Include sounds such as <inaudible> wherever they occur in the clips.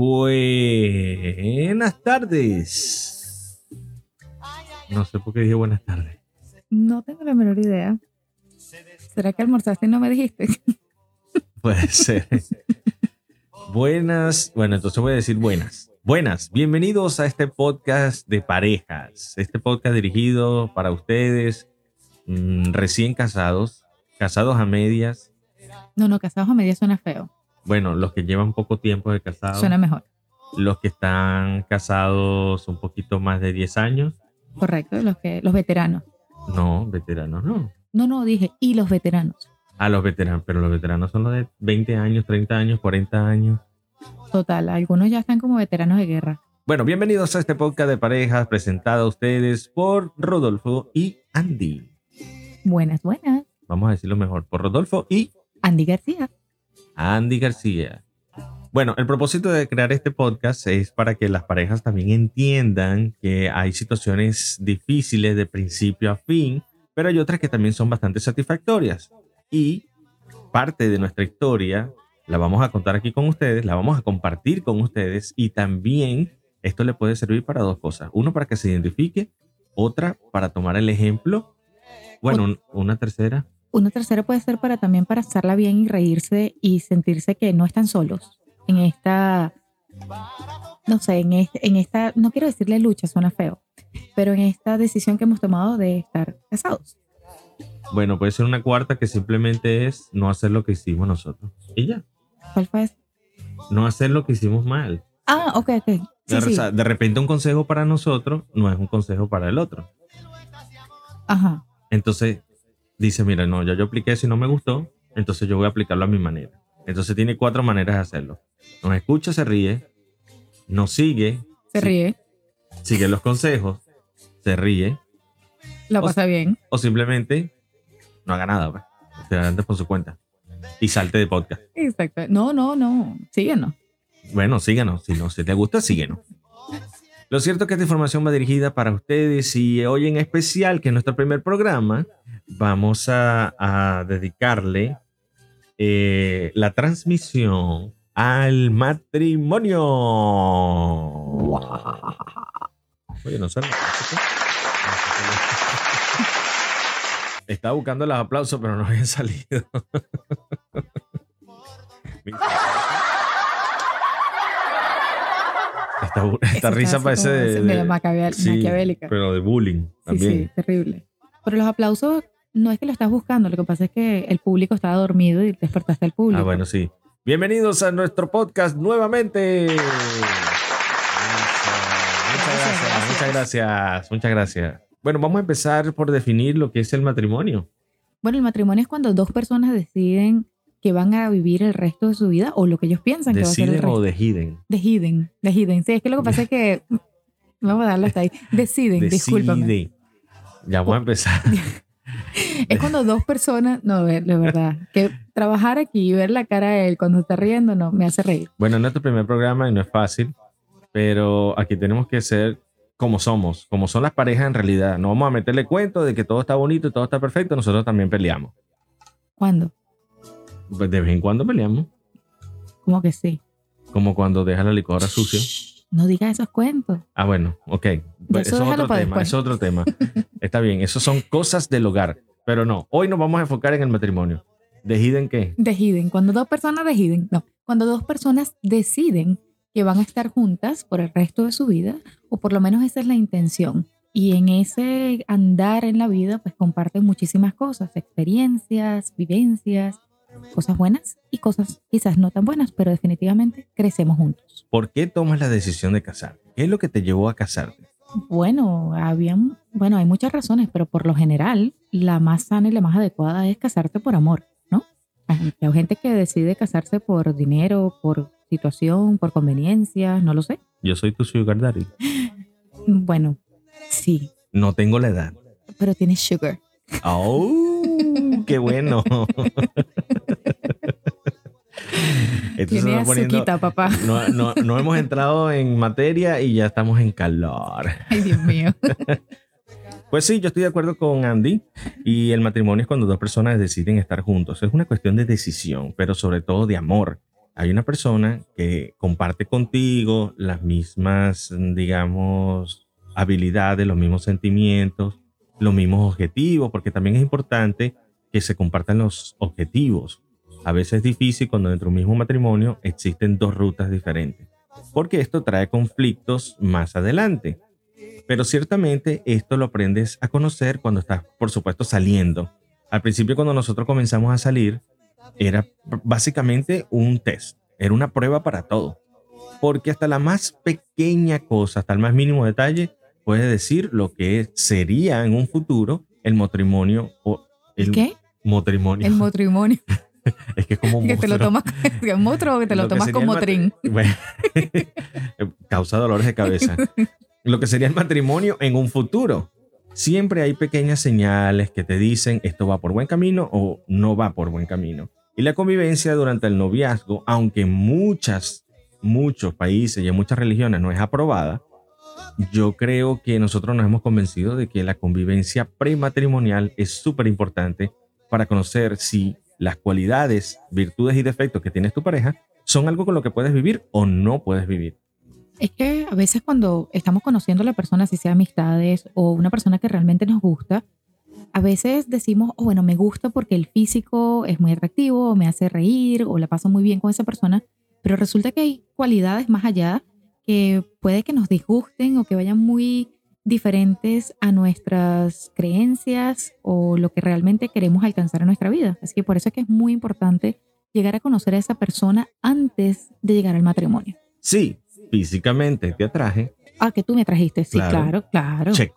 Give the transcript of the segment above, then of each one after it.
Buenas tardes. No sé por qué dije buenas tardes. No tengo la menor idea. ¿Será que almorzaste y no me dijiste? <laughs> Puede ser. buenas. Bueno, entonces voy a decir buenas. Buenas. Bienvenidos a este podcast de parejas. Este podcast dirigido para ustedes mm, recién casados, casados a medias. No, no, casados a medias suena feo. Bueno, los que llevan poco tiempo de casados. Suena mejor. Los que están casados un poquito más de 10 años. Correcto, los que los veteranos. No, veteranos no. No, no, dije, y los veteranos. Ah, los veteranos, pero los veteranos son los de 20 años, 30 años, 40 años. Total, algunos ya están como veteranos de guerra. Bueno, bienvenidos a este podcast de parejas presentado a ustedes por Rodolfo y Andy. Buenas, buenas. Vamos a decirlo mejor, por Rodolfo y Andy García. Andy García. Bueno, el propósito de crear este podcast es para que las parejas también entiendan que hay situaciones difíciles de principio a fin, pero hay otras que también son bastante satisfactorias. Y parte de nuestra historia la vamos a contar aquí con ustedes, la vamos a compartir con ustedes y también esto le puede servir para dos cosas. Uno, para que se identifique, otra, para tomar el ejemplo. Bueno, un- una tercera. Una tercera puede ser para también para hacerla bien y reírse y sentirse que no están solos en esta, no sé, en, este- en esta, no quiero decirle lucha, suena feo, pero en esta decisión que hemos tomado de estar casados. Bueno, puede ser una cuarta que simplemente es no hacer lo que hicimos nosotros. Y ya, ¿Cuál fue ese? no hacer lo que hicimos mal. Ah, ok, ok. Sí, de, sí. o sea, de repente un consejo para nosotros no es un consejo para el otro. Ajá. Entonces dice, mira, no, ya yo apliqué eso y no me gustó, entonces yo voy a aplicarlo a mi manera. Entonces tiene cuatro maneras de hacerlo. Nos escucha, se ríe, nos sigue, Se ríe, sigue los consejos, se ríe, la O pasa bien. o simplemente no haga nada, pues. Sea, ande por su cuenta. Y salte de podcast. Exacto. No, no, no. Síguenos. Bueno, síganos. Si no si te gusta, síguenos. Lo cierto es que esta información va dirigida para ustedes y hoy en especial, que es nuestro primer programa, vamos a, a dedicarle eh, la transmisión al matrimonio. Oye, no sé. Estaba buscando los aplausos, pero no habían salido. Esta, risa parece de, de- sí, maquiavélica. pero de bullying Sí, también. sí, terrible. Pero los aplausos no es que lo estás buscando, lo que pasa es que el público estaba dormido y despertaste al público. Ah, bueno, sí. Bienvenidos a nuestro podcast nuevamente. Eso. Muchas Gracias, muchas gracias, muchas gracias. Bueno, vamos a empezar por definir lo que es el matrimonio. Bueno, el matrimonio es cuando dos personas deciden que van a vivir el resto de su vida o lo que ellos piensan que va a ser el ¿Deciden resto. o deciden? Deciden, deciden. Sí, es que lo que pasa es que <laughs> vamos a darle hasta ahí. Deciden, discúlpame. Decide. Ya vamos a empezar. <laughs> Es cuando dos personas, no, de verdad, que trabajar aquí y ver la cara de él cuando está riendo, no, me hace reír. Bueno, es nuestro primer programa y no es fácil, pero aquí tenemos que ser como somos, como son las parejas en realidad. No vamos a meterle cuento de que todo está bonito y todo está perfecto, nosotros también peleamos. ¿Cuándo? Pues de vez en cuando peleamos, Como que sí. como cuando deja la licuadora sucia. No digas esos cuentos. Ah, bueno, ok. Eso eso es otro tema, eso es otro tema. <laughs> Está bien, eso son cosas del hogar, pero no, hoy nos vamos a enfocar en el matrimonio. ¿Deciden qué? Deciden, cuando dos personas deciden, no, cuando dos personas deciden que van a estar juntas por el resto de su vida, o por lo menos esa es la intención. Y en ese andar en la vida, pues comparten muchísimas cosas, experiencias, vivencias, cosas buenas y cosas quizás no tan buenas, pero definitivamente crecemos juntos. ¿Por qué tomas la decisión de casarte? ¿Qué es lo que te llevó a casarte? Bueno, habían, bueno, hay muchas razones, pero por lo general, la más sana y la más adecuada es casarte por amor, ¿no? Hay hay gente que decide casarse por dinero, por situación, por conveniencia, no lo sé. Yo soy tu sugar daddy. Bueno, sí, No tengo la edad. pero tienes sugar. ¡Oh! ¡Qué bueno! <laughs> Esto se Tiene poniendo- papá. no, no, no hemos entrado en materia y ya estamos en calor. <laughs> Ay, Dios mío. <laughs> Pues sí, yo estoy de acuerdo con Andy. Y el matrimonio es cuando dos personas deciden estar juntos. Es una cuestión de decisión, pero sobre todo de amor. hay una persona que comparte contigo las mismas, digamos, habilidades, los mismos sentimientos, los mismos objetivos, porque también es importante que se compartan los objetivos. A veces es difícil cuando dentro de un mismo matrimonio existen dos rutas diferentes, porque esto trae conflictos más adelante. Pero ciertamente esto lo aprendes a conocer cuando estás, por supuesto, saliendo. Al principio cuando nosotros comenzamos a salir, era básicamente un test, era una prueba para todo. Porque hasta la más pequeña cosa, hasta el más mínimo detalle, puede decir lo que sería en un futuro el matrimonio o el ¿Qué? matrimonio. El matrimonio. <laughs> <laughs> es que es como un que te lo tomas con motro o que te lo, tomas con motrín. <laughs> <laughs> causa dolores de cabeza. lo que sería el matrimonio en un futuro. Siempre hay pequeñas señales que te dicen esto va por buen camino o no va por buen camino. Y la convivencia durante el noviazgo, aunque en muchas, muchos países y en muchas religiones no es aprobada, yo creo que nosotros nos hemos convencido de que la convivencia prematrimonial es súper importante para conocer si las cualidades, virtudes y defectos que tienes tu pareja son algo con lo que puedes vivir o no puedes vivir. Es que a veces cuando estamos conociendo a la persona, si sea amistades o una persona que realmente nos gusta, a veces decimos, oh, bueno, me gusta porque el físico es muy atractivo, me hace reír, o la paso muy bien con esa persona, pero resulta que hay cualidades más allá que puede que nos disgusten o que vayan muy diferentes a nuestras creencias o lo que realmente queremos alcanzar en nuestra vida. Así que por eso es que es muy importante llegar a conocer a esa persona antes de llegar al matrimonio. Sí, físicamente te atraje. Ah, que tú me trajiste. Sí, claro, claro. Check.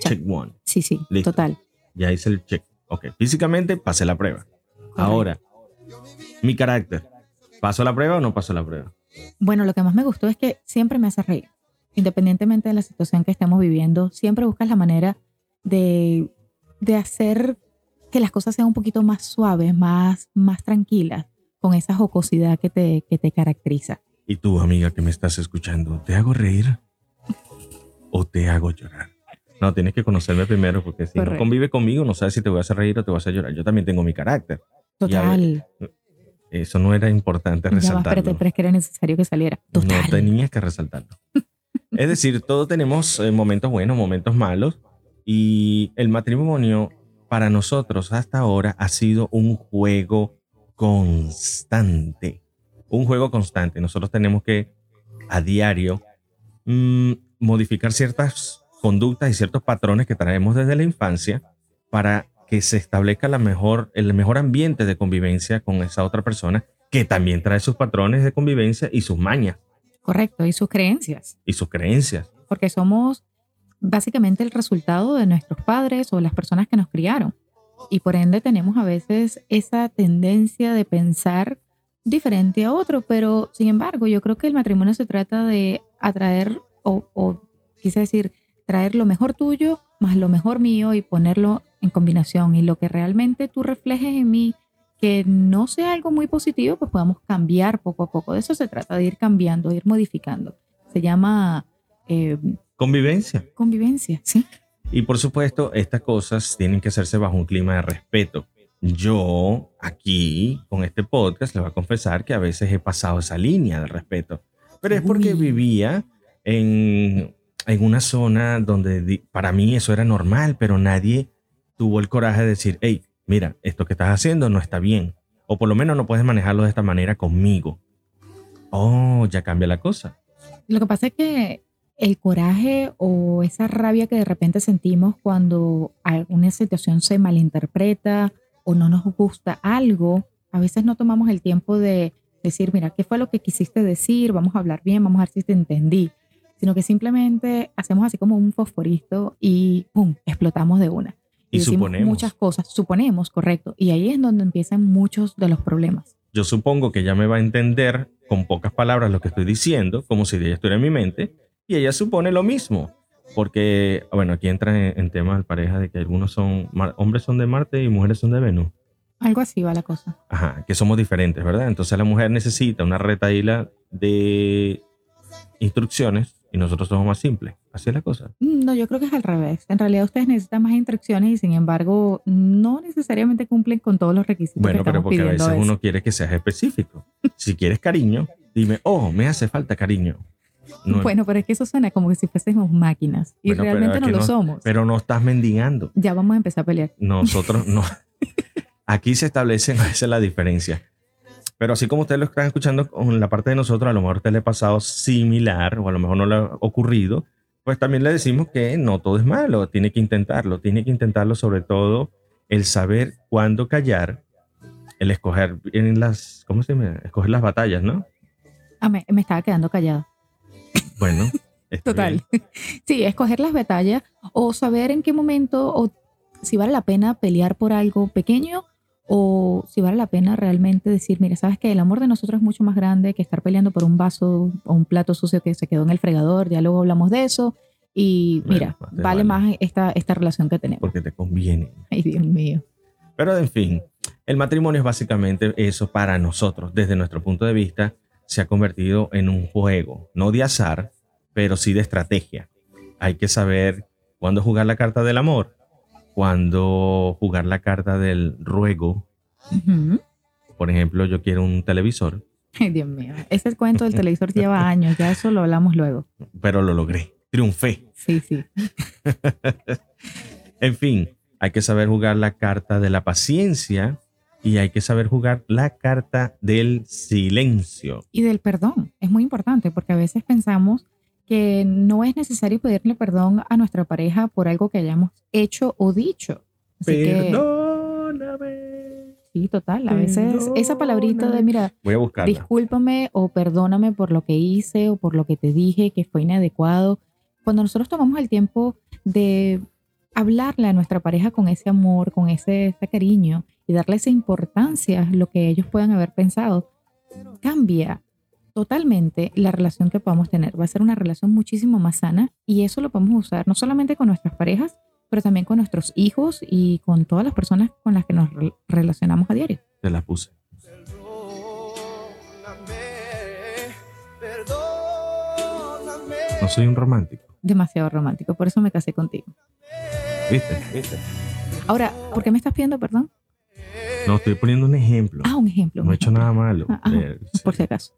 Check, one. Sí, sí, total. Ya hice el check. Ok, físicamente pasé la prueba. Ahora, mi carácter. ¿Paso la prueba o no paso la prueba? Bueno, lo que más me gustó es que siempre me hace reír. Independientemente de la situación que estemos viviendo, siempre buscas la manera de, de hacer que las cosas sean un poquito más suaves, más, más tranquilas, con esa jocosidad que te, que te caracteriza. ¿Y tú, amiga que me estás escuchando, te hago reír o te hago llorar? No, tienes que conocerme primero porque si no convive conmigo no sabes si te voy a hacer reír o te voy a hacer llorar. Yo también tengo mi carácter. Total. Eso no era importante resaltarlo. pero es que era necesario que saliera. No tenías que resaltarlo. Es decir, todos tenemos eh, momentos buenos, momentos malos. Y el matrimonio para nosotros hasta ahora ha sido un juego constante. Un juego constante. Nosotros tenemos que a diario mm, modificar ciertas conductas y ciertos patrones que traemos desde la infancia para que se establezca el mejor ambiente de convivencia con esa otra persona que también trae sus patrones de convivencia y sus mañas. Correcto, y sus creencias. Y sus creencias. Porque somos básicamente el resultado de nuestros padres o las personas que nos criaron. Y por ende tenemos a veces esa tendencia de pensar diferente a otro, pero sin embargo yo creo que el matrimonio se trata de atraer o, o quise decir, traer lo mejor tuyo más lo mejor mío y ponerlo en combinación y lo que realmente tú reflejes en mí que no sea algo muy positivo, pues podamos cambiar poco a poco. De eso se trata, de ir cambiando, de ir modificando. Se llama... Eh, convivencia. Convivencia, sí. Y por supuesto, estas cosas tienen que hacerse bajo un clima de respeto. Yo aquí, con este podcast, les voy a confesar que a veces he pasado esa línea de respeto. Pero es porque vivía en, en una zona donde para mí eso era normal, pero nadie tuvo el coraje de decir, hey, mira, esto que estás haciendo no está bien. O por lo menos no puedes manejarlo de esta manera conmigo. Oh, ya cambia la cosa. Lo que pasa es que el coraje o esa rabia que de repente sentimos cuando una situación se malinterpreta o no nos gusta algo, a veces no tomamos el tiempo de decir, mira, ¿qué fue lo que quisiste decir? Vamos a hablar bien, vamos a ver si te entendí. Sino que simplemente hacemos así como un fosforito y ¡pum! explotamos de una. Y, suponemos. Muchas cosas, suponemos, correcto. Y ahí es donde empiezan muchos de los problemas. Yo supongo que ella me va a entender con pocas palabras lo que estoy diciendo, como si ella estuviera en mi mente, y ella supone lo mismo. Porque, bueno, aquí entra en, tema de pareja de que algunos son, hombres son de Marte y mujeres son de Venus. Algo así va la cosa. Ajá, que somos diferentes, ¿verdad? Entonces la mujer necesita una retaíla de instrucciones y nosotros somos más simples. Así es la cosa. Mm, no, yo creo que es al revés. En realidad ustedes necesitan más instrucciones y sin embargo no necesariamente cumplen con todos los requisitos. Bueno, pero porque a veces uno quiere que seas específico. Si quieres cariño, dime, oh, me hace falta cariño. No- Bueno, pero es que eso suena como que si fuésemos máquinas y Bueno, realmente no que lo no- somos. pero no estás mendigando. Ya vamos a empezar a pelear. Nosotros no. <laughs> Aquí se establecen a veces la diferencia. Pero así como ustedes lo están escuchando con la parte de nosotros, a lo mejor te le ha pasado similar o a lo mejor no le ha ocurrido, pues también le decimos que no todo es malo, tiene que intentarlo, tiene que intentarlo sobre todo el saber cuándo callar, el escoger en las, ¿cómo se llama? Escoger las batallas, ¿no? Ah, me, me estaba quedando callada. Bueno, <laughs> Total. bien. <laughs> Sí, escoger las batallas o saber en qué momento o si vale la pena pelear por algo pequeño o si vale la pena realmente decir, mira, sabes que el amor de nosotros es mucho más grande que estar peleando por un vaso o un plato sucio que se quedó en el fregador, ya luego hablamos de eso y Bueno, mira, más te vale vale. más esta, esta relación que tenemos. Porque te conviene. Ay, Dios mío. Pero en fin, el matrimonio es básicamente eso para nosotros, desde nuestro punto de vista, se ha convertido en un juego, no de azar, pero sí de estrategia. Hay que saber cuándo jugar la carta del amor, cuándo jugar la carta del ruego. Ujú. Por ejemplo, yo quiero un televisor, Ay, Dios mío. Ese cuento del televisor <laughs> lleva años, ya eso lo hablamos luego. pero lo logré, triunfé. Sí, sí. <laughs> En fin, hay que saber jugar la carta de la paciencia y hay que saber jugar la carta del silencio. Y del perdón. Es muy importante porque a veces pensamos que no es necesario pedirle perdón a nuestra pareja por algo que hayamos hecho o dicho. Así que, Perdóname. sí, total. A veces esa palabrita de, mira, Voy a buscarla. discúlpame o perdóname por lo que hice o por lo que te dije que fue inadecuado. Cuando nosotros tomamos el tiempo de hablarle a nuestra pareja con ese amor, con ese, ese cariño y darle esa importancia a lo que ellos puedan haber pensado, cambia totalmente la relación que podamos tener. Va a ser una relación muchísimo más sana y eso lo podemos usar no solamente con nuestras parejas, pero también con nuestros hijos y con todas las personas con las que nos re- relacionamos a diario. Te la puse. No soy un romántico. Demasiado romántico, por eso me casé contigo. ¿Viste? ¿Viste? Ahora, ¿por qué me estás pidiendo perdón? No, estoy poniendo un ejemplo. Ah, un ejemplo. no un he hecho nada malo. Ah, ajá, Eh, sí. Por si acaso.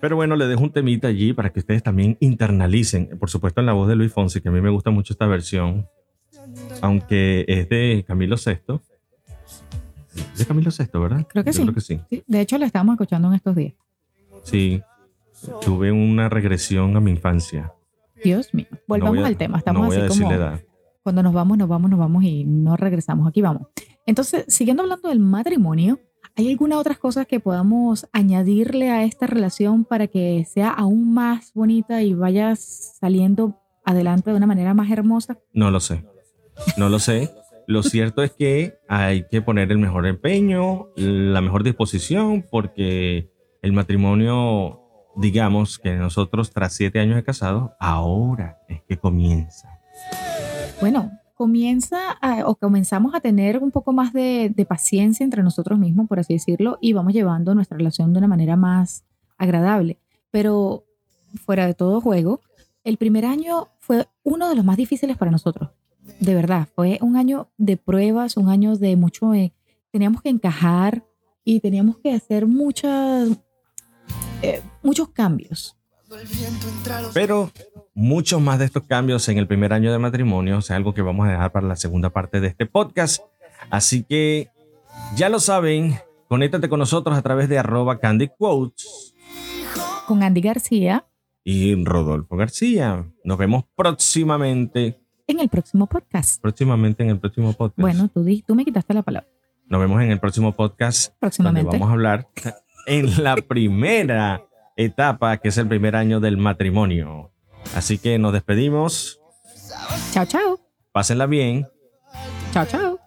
Pero bueno, le dejo un temita allí para que ustedes también internalicen. Por supuesto, en la voz de Luis Fonsi, que a mí me gusta mucho esta versión. Aunque es de Camilo VI. Es de Camilo VI, ¿verdad? Creo que sí. Creo que sí. Sí, de hecho, la estábamos escuchando en estos días. Sí. Tuve una regresión a mi infancia. Dios mío. Volvamos No a- al tema. Estamos no voy a así decir como la edad. cuando nos vamos, nos vamos, nos vamos y no regresamos. Aquí vamos. Entonces, siguiendo hablando del matrimonio, ¿hay alguna otras cosas que podamos añadirle a esta relación para que sea aún más bonita y vaya saliendo adelante de una manera más hermosa? No lo sé. No lo sé. Lo cierto es que hay que poner el mejor empeño, la mejor disposición, porque el matrimonio, digamos que nosotros tras siete años de casados, ahora es que comienza. bueno, comienza a- o comenzamos a tener un poco más de, de paciencia entre nosotros mismos, por así decirlo, y vamos llevando nuestra relación de una manera más agradable. Pero fuera de todo juego, el primer año fue uno de los más difíciles para nosotros. De verdad, fue un año de pruebas, un año de mucho... eh, teníamos que encajar y teníamos que hacer muchas, eh, muchos cambios. Pero muchos más de estos cambios en el primer año de matrimonio, o sea, algo que vamos a dejar para la segunda parte de este podcast. Así que ya lo saben, conéctate con nosotros a través de arroba Candy Quotes Con Andy García y Rodolfo García. Nos vemos próximamente, en el próximo podcast. próximamente en el próximo podcast. Bueno, tú, tú me quitaste la palabra. Nos vemos en el próximo podcast donde Próximamente. vamos a hablar en la primera etapa, que es el primer año del matrimonio. Así que nos despedimos, Chao, chao. pásenla bien Chao, chao.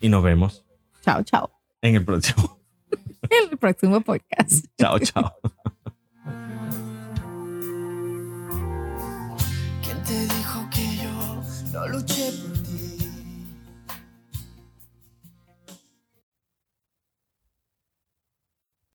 y nos vemos Chao, chao. en el próximo. <laughs> En el próximo podcast. chao, chao.